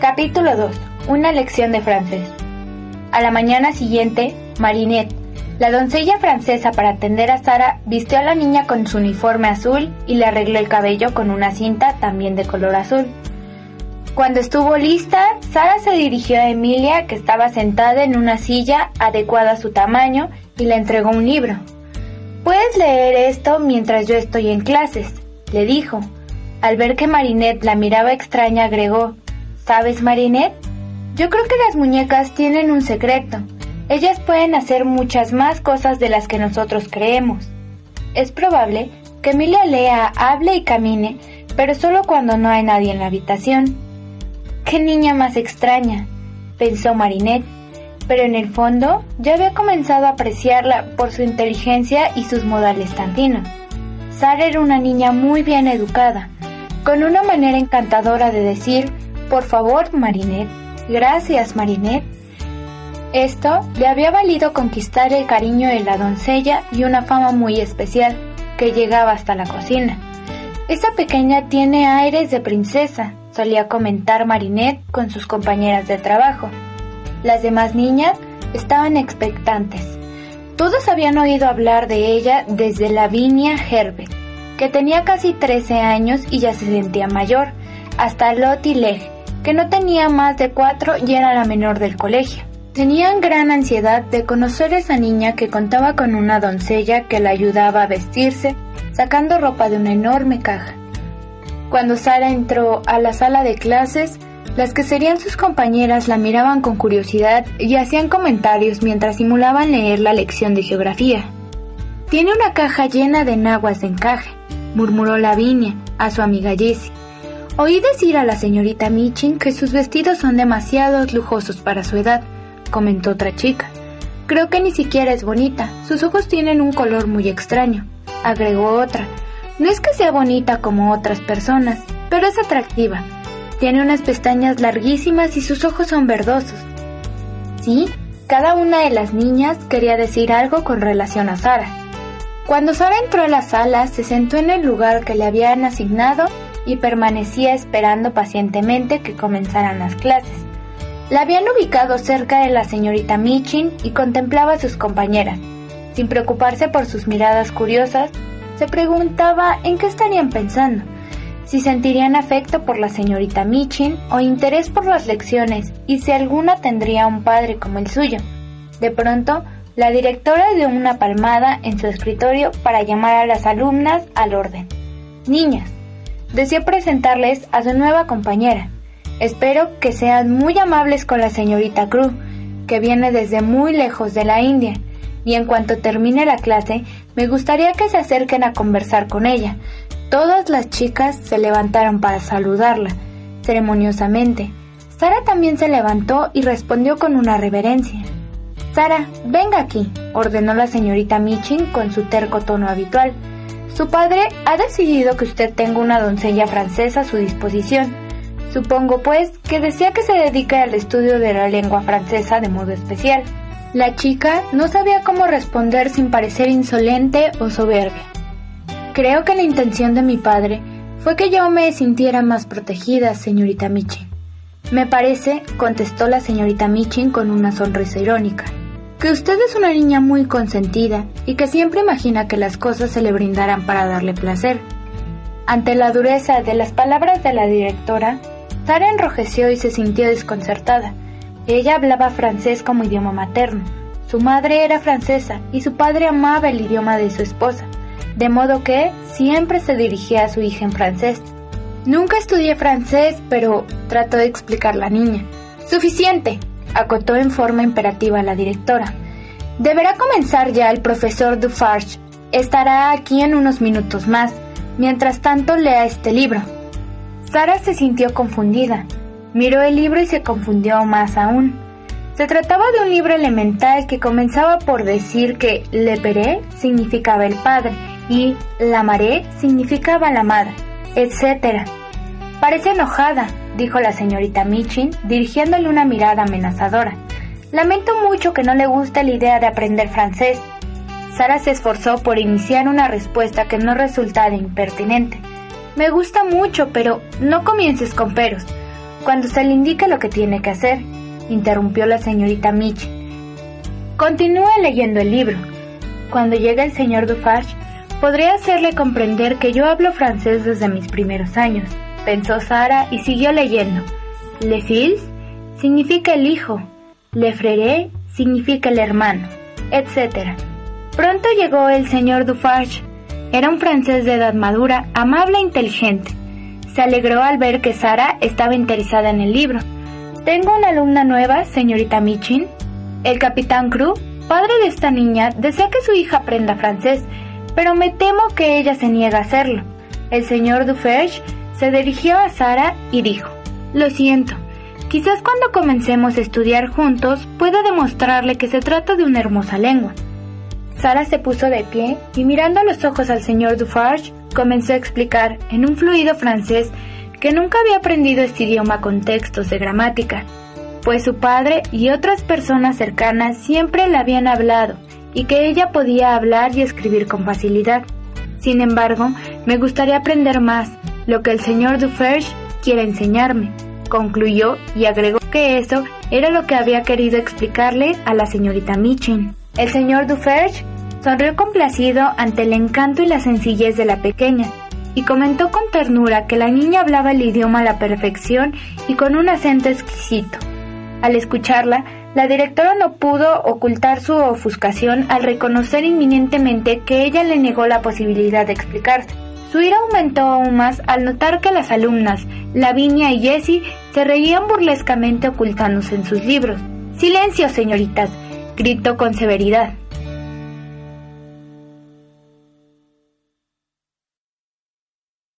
Capítulo 2. Una lección de francés. A la mañana siguiente, Marinette, la doncella francesa para atender a Sara, vistió a la niña con su uniforme azul y le arregló el cabello con una cinta también de color azul. Cuando estuvo lista, Sara se dirigió a Emilia, que estaba sentada en una silla adecuada a su tamaño, y le entregó un libro. Puedes leer esto mientras yo estoy en clases, le dijo. Al ver que Marinette la miraba extraña, agregó, ¿Sabes, Marinette? Yo creo que las muñecas tienen un secreto. Ellas pueden hacer muchas más cosas de las que nosotros creemos. Es probable que Emilia lea, hable y camine, pero solo cuando no hay nadie en la habitación. ¡Qué niña más extraña! pensó Marinette, pero en el fondo ya había comenzado a apreciarla por su inteligencia y sus modales tan finos. Sara era una niña muy bien educada, con una manera encantadora de decir por favor, Marinette. Gracias, Marinette. Esto le había valido conquistar el cariño de la doncella y una fama muy especial, que llegaba hasta la cocina. Esa pequeña tiene aires de princesa, solía comentar Marinette con sus compañeras de trabajo. Las demás niñas estaban expectantes. Todos habían oído hablar de ella desde Lavinia Herbert, que tenía casi 13 años y ya se sentía mayor, hasta Lottie Leg, que no tenía más de cuatro y era la menor del colegio. Tenían gran ansiedad de conocer a esa niña que contaba con una doncella que la ayudaba a vestirse, sacando ropa de una enorme caja. Cuando Sara entró a la sala de clases, las que serían sus compañeras la miraban con curiosidad y hacían comentarios mientras simulaban leer la lección de geografía. Tiene una caja llena de naguas de encaje, murmuró Lavinia a su amiga Jessie. Oí decir a la señorita Michin que sus vestidos son demasiado lujosos para su edad, comentó otra chica. Creo que ni siquiera es bonita, sus ojos tienen un color muy extraño, agregó otra. No es que sea bonita como otras personas, pero es atractiva. Tiene unas pestañas larguísimas y sus ojos son verdosos. Sí, cada una de las niñas quería decir algo con relación a Sara. Cuando Sara entró a la sala, se sentó en el lugar que le habían asignado y permanecía esperando pacientemente que comenzaran las clases. La habían ubicado cerca de la señorita Michin y contemplaba a sus compañeras. Sin preocuparse por sus miradas curiosas, se preguntaba en qué estarían pensando, si sentirían afecto por la señorita Michin o interés por las lecciones y si alguna tendría un padre como el suyo. De pronto, la directora dio una palmada en su escritorio para llamar a las alumnas al orden. Niñas, deseo presentarles a su nueva compañera. Espero que sean muy amables con la señorita Cruz, que viene desde muy lejos de la India, y en cuanto termine la clase, me gustaría que se acerquen a conversar con ella. Todas las chicas se levantaron para saludarla, ceremoniosamente. Sara también se levantó y respondió con una reverencia. Sara, venga aquí, ordenó la señorita Michin con su terco tono habitual. Su padre ha decidido que usted tenga una doncella francesa a su disposición. Supongo, pues, que desea que se dedique al estudio de la lengua francesa de modo especial. La chica no sabía cómo responder sin parecer insolente o soberbia. Creo que la intención de mi padre fue que yo me sintiera más protegida, señorita Michin. Me parece, contestó la señorita Michin con una sonrisa irónica que usted es una niña muy consentida y que siempre imagina que las cosas se le brindarán para darle placer. Ante la dureza de las palabras de la directora, Sara enrojeció y se sintió desconcertada. Ella hablaba francés como idioma materno. Su madre era francesa y su padre amaba el idioma de su esposa, de modo que siempre se dirigía a su hija en francés. Nunca estudié francés, pero trató de explicar la niña. Suficiente, acotó en forma imperativa la directora. Deberá comenzar ya el profesor Dufarge. Estará aquí en unos minutos más. Mientras tanto, lea este libro. Sara se sintió confundida. Miró el libro y se confundió más aún. Se trataba de un libro elemental que comenzaba por decir que Le Peré significaba el padre y La Maré significaba la madre, etc. Parece enojada, dijo la señorita Michin, dirigiéndole una mirada amenazadora. Lamento mucho que no le guste la idea de aprender francés. Sara se esforzó por iniciar una respuesta que no resultara impertinente. Me gusta mucho, pero no comiences con peros. cuando se le indique lo que tiene que hacer, interrumpió la señorita Mitch. Continúe leyendo el libro. Cuando llegue el señor Dufarge, podré hacerle comprender que yo hablo francés desde mis primeros años, pensó Sara y siguió leyendo. Le fils significa el hijo, le frère significa el hermano, etc. Pronto llegó el señor Dufarge. Era un francés de edad madura, amable e inteligente. Se alegró al ver que Sara estaba interesada en el libro. Tengo una alumna nueva, señorita Michin. El capitán Crew, padre de esta niña, desea que su hija aprenda francés, pero me temo que ella se niega a hacerlo. El señor Dufarge se dirigió a Sara y dijo, Lo siento, quizás cuando comencemos a estudiar juntos pueda demostrarle que se trata de una hermosa lengua. Sara se puso de pie y mirando a los ojos al señor Dufarge, comenzó a explicar en un fluido francés que nunca había aprendido este idioma con textos de gramática, pues su padre y otras personas cercanas siempre le habían hablado y que ella podía hablar y escribir con facilidad. Sin embargo, me gustaría aprender más, lo que el señor Dufarge quiere enseñarme, concluyó y agregó que eso era lo que había querido explicarle a la señorita Michin. El señor Dufarge sonrió complacido ante el encanto y la sencillez de la pequeña, y comentó con ternura que la niña hablaba el idioma a la perfección y con un acento exquisito. Al escucharla, la directora no pudo ocultar su ofuscación al reconocer inminentemente que ella le negó la posibilidad de explicarse. Su ira aumentó aún más al notar que las alumnas, Lavinia y Jessie, se reían burlescamente ocultándose en sus libros. Silencio, señoritas, gritó con severidad.